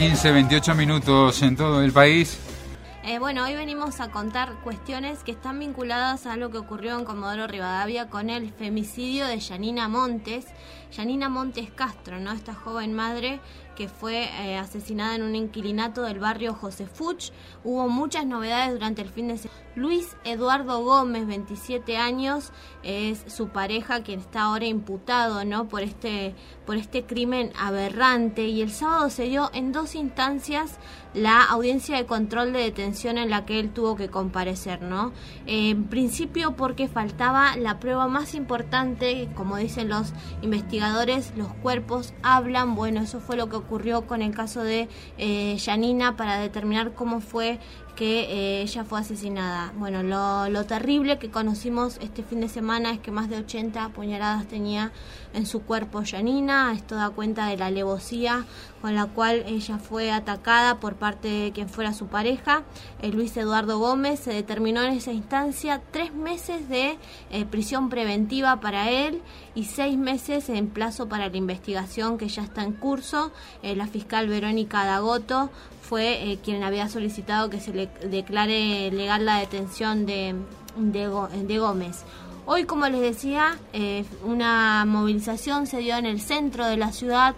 15, 28 minutos en todo el país. Eh, bueno, hoy venimos a contar cuestiones que están vinculadas a lo que ocurrió en Comodoro Rivadavia con el femicidio de Yanina Montes. Yanina Montes Castro, ¿no? Esta joven madre que fue eh, asesinada en un inquilinato del barrio José Fuch. Hubo muchas novedades durante el fin de semana. Luis Eduardo Gómez, 27 años, es su pareja quien está ahora imputado, ¿no? Por este por este crimen aberrante y el sábado se dio en dos instancias la audiencia de control de detención en la que él tuvo que comparecer, ¿no? En principio porque faltaba la prueba más importante, como dicen los investigadores, los cuerpos hablan, bueno, eso fue lo que ocurrió con el caso de eh, Yanina para determinar cómo fue que eh, ella fue asesinada. Bueno, lo, terrible que conocimos este fin de semana es que más de 80 puñaladas tenía en su cuerpo Yanina. Esto da cuenta de la alevosía con la cual ella fue atacada por parte de quien fuera su pareja, eh, Luis Eduardo Gómez. Se determinó en esa instancia tres meses de eh, prisión preventiva para él y seis meses en plazo para la investigación que ya está en curso. la fiscal Verónica Dagoto fue quien había solicitado que se le declare legal la detención de, de, de Gómez. Hoy, como les decía, eh, una movilización se dio en el centro de la ciudad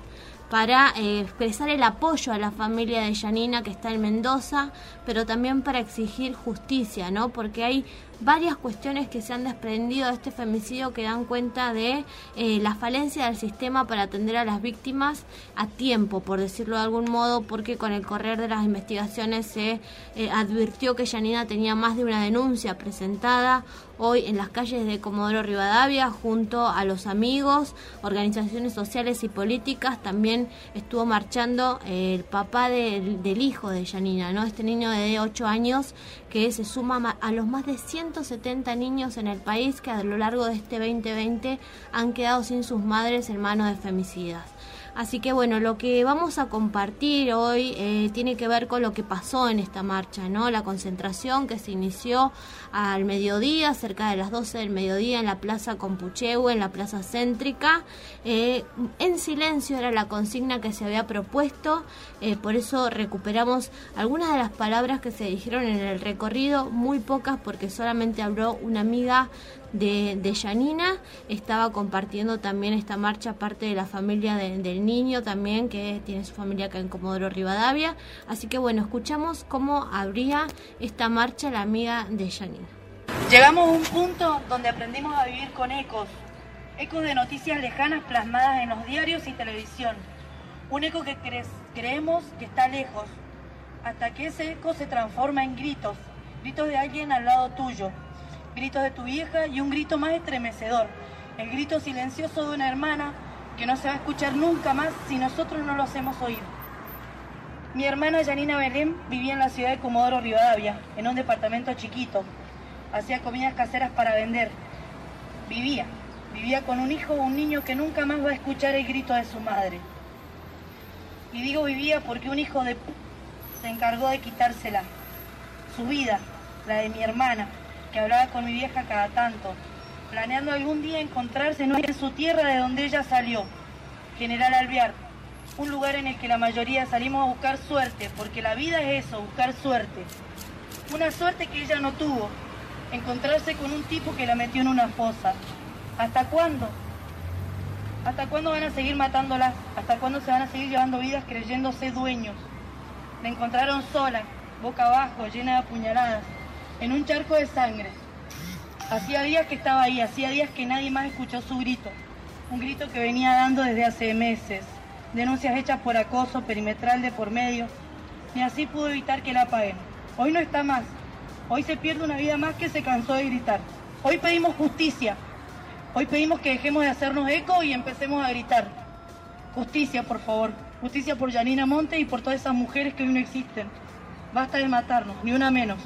para eh, expresar el apoyo a la familia de Yanina que está en Mendoza, pero también para exigir justicia, ¿no? Porque hay varias cuestiones que se han desprendido de este femicidio que dan cuenta de eh, la falencia del sistema para atender a las víctimas a tiempo, por decirlo de algún modo, porque con el correr de las investigaciones se eh, advirtió que Yanina tenía más de una denuncia presentada hoy en las calles de Comodoro Rivadavia junto a los amigos, organizaciones sociales y políticas. También estuvo marchando el papá del, del hijo de Yanina, ¿no? Este niño de 8 años que se suma a los más de 170 niños en el país que a lo largo de este 2020 han quedado sin sus madres en manos de femicidas. Así que bueno, lo que vamos a compartir hoy eh, tiene que ver con lo que pasó en esta marcha, ¿no? La concentración que se inició al mediodía, cerca de las 12 del mediodía en la Plaza Compuchehue, en la Plaza Céntrica. Eh, en silencio era la consigna que se había propuesto, eh, por eso recuperamos algunas de las palabras que se dijeron en el recorrido, muy pocas porque solamente habló una amiga de, de Yanina, estaba compartiendo también esta marcha parte de la familia del niño también, que tiene su familia acá en Comodoro Rivadavia. Así que bueno, escuchamos cómo abría esta marcha la amiga de Yanina. Llegamos a un punto donde aprendimos a vivir con ecos, ecos de noticias lejanas plasmadas en los diarios y televisión. Un eco que creemos que está lejos, hasta que ese eco se transforma en gritos, gritos de alguien al lado tuyo, gritos de tu vieja y un grito más estremecedor, el grito silencioso de una hermana que no se va a escuchar nunca más si nosotros no lo hacemos oír. Mi hermana Janina Belén vivía en la ciudad de Comodoro Rivadavia, en un departamento chiquito. Hacía comidas caseras para vender. Vivía, vivía con un hijo o un niño que nunca más va a escuchar el grito de su madre. Y digo vivía porque un hijo de se encargó de quitársela, su vida, la de mi hermana, que hablaba con mi vieja cada tanto, planeando algún día encontrarse en su tierra de donde ella salió, General Alvear, un lugar en el que la mayoría salimos a buscar suerte, porque la vida es eso, buscar suerte. Una suerte que ella no tuvo, encontrarse con un tipo que la metió en una fosa. ¿Hasta cuándo? ¿Hasta cuándo van a seguir matándolas? ¿Hasta cuándo se van a seguir llevando vidas creyéndose dueños? La encontraron sola, boca abajo, llena de apuñaladas, en un charco de sangre. Hacía días que estaba ahí, hacía días que nadie más escuchó su grito. Un grito que venía dando desde hace meses. Denuncias hechas por acoso perimetral de por medio. Ni así pudo evitar que la paguen. Hoy no está más. Hoy se pierde una vida más que se cansó de gritar. Hoy pedimos justicia. Hoy pedimos que dejemos de hacernos eco y empecemos a gritar. Justicia, por favor. Justicia por Janina Monte y por todas esas mujeres que hoy no existen. Basta de matarnos, ni una menos.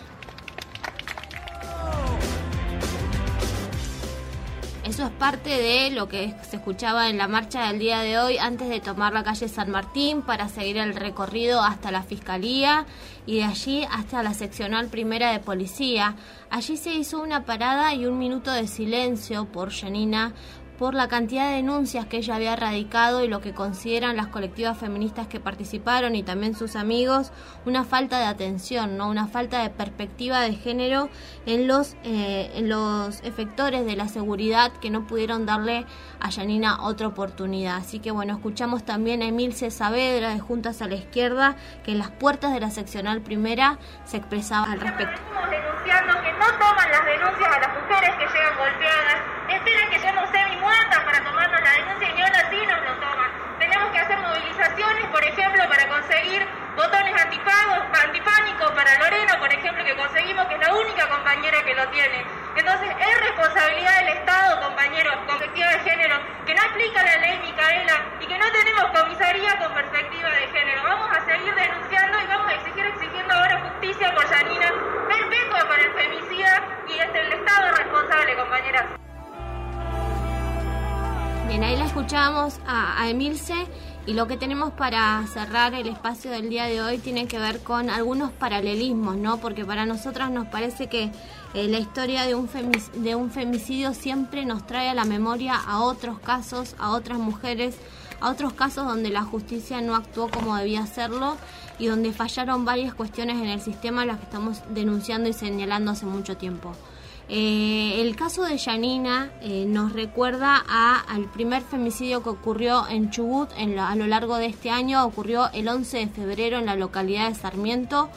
Eso es parte de lo que se escuchaba en la marcha del día de hoy antes de tomar la calle San Martín para seguir el recorrido hasta la Fiscalía y de allí hasta la seccional primera de policía. Allí se hizo una parada y un minuto de silencio por Janina por la cantidad de denuncias que ella había radicado y lo que consideran las colectivas feministas que participaron y también sus amigos, una falta de atención, no una falta de perspectiva de género en los, eh, en los efectores de la seguridad que no pudieron darle a Yanina otra oportunidad. Así que bueno, escuchamos también a Emilce Saavedra de Juntas a la Izquierda que en las puertas de la seccional primera se expresaba al respecto. denunciando que no toman las denuncias a las mujeres que llegan golpeadas, esperan que yo no sé para tomarnos la denuncia y ni así nos lo toman. Tenemos que hacer movilizaciones, por ejemplo, para conseguir botones antipagos, antipánicos para Lorena, por ejemplo, que conseguimos que es la única compañera que lo tiene. Entonces, es responsabilidad del Estado, compañeros, con perspectiva de género, que no aplica la ley Micaela y que no tenemos comisaría con perspectiva de género. Vamos a seguir denunciando y vamos a exigir exigiendo ahora justicia por Yanina, Bien, ahí la escuchamos a, Emilce y lo que tenemos para cerrar el espacio del día de hoy tiene que ver con algunos paralelismos, ¿no? Porque para nosotras nos parece que eh, la historia de un, de un femicidio siempre nos trae a la memoria a otros casos, a otras mujeres, a otros casos donde la justicia no actuó como debía hacerlo y donde fallaron varias cuestiones en el sistema, las que estamos denunciando y señalando hace mucho tiempo. Eh, el caso de Yanina eh, nos recuerda al primer femicidio que ocurrió en Chubut a lo largo de este año. Ocurrió el 11 de febrero en la localidad de Sarmiento.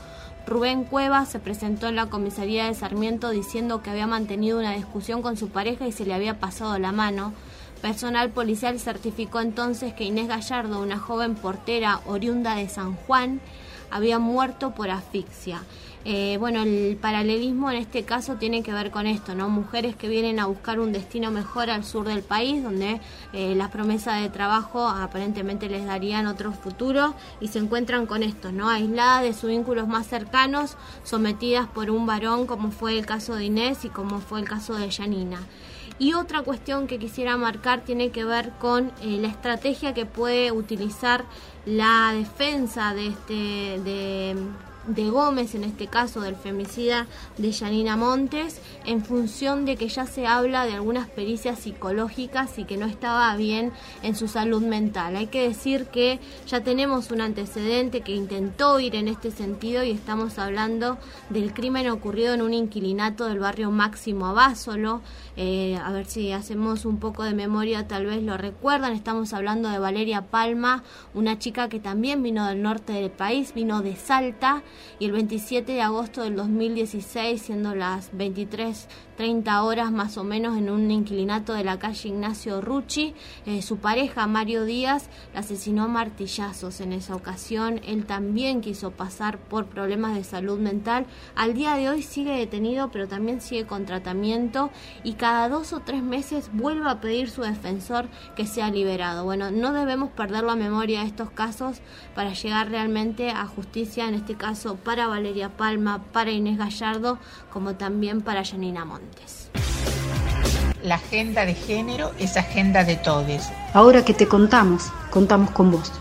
Rubén Cuevas se presentó en la comisaría de Sarmiento diciendo que había mantenido una discusión con su pareja y se le había pasado la mano. Personal policial certificó entonces que Inés Gallardo, una joven portera oriunda de San Juan, había muerto por asfixia. Eh, bueno, el paralelismo en este caso tiene que ver con esto, ¿no? Mujeres que vienen a buscar un destino mejor al sur del país, donde eh, las promesas de trabajo aparentemente les darían otro futuro y se encuentran con esto, ¿no? Aisladas de sus vínculos más cercanos, sometidas por un varón, como fue el caso de Inés y como fue el caso de Janina. Y otra cuestión que quisiera marcar tiene que ver con eh, la estrategia que puede utilizar la defensa de este de de Gómez, en este caso del femicida de Yanina Montes, en función de que ya se habla de algunas pericias psicológicas y que no estaba bien en su salud mental. Hay que decir que ya tenemos un antecedente que intentó ir en este sentido y estamos hablando del crimen ocurrido en un inquilinato del barrio Máximo Abásolo. Eh, a ver si hacemos un poco de memoria, tal vez lo recuerdan. Estamos hablando de Valeria Palma, una chica que también vino del norte del país, vino de Salta y el 27 de agosto del 2016, siendo las 23.30 horas más o menos en un inquilinato de la calle Ignacio Rucci, eh, su pareja Mario Díaz la asesinó a martillazos en esa ocasión. Él también quiso pasar por problemas de salud mental. Al día de hoy sigue detenido, pero también sigue con tratamiento y cada dos o tres meses vuelve a pedir su defensor que sea liberado. Bueno, no debemos perder la memoria de estos casos para llegar realmente a justicia, en este caso para Valeria Palma, para Inés Gallardo, como también para Janina Montes. La agenda de género es agenda de todos. Ahora que te contamos, contamos con vos.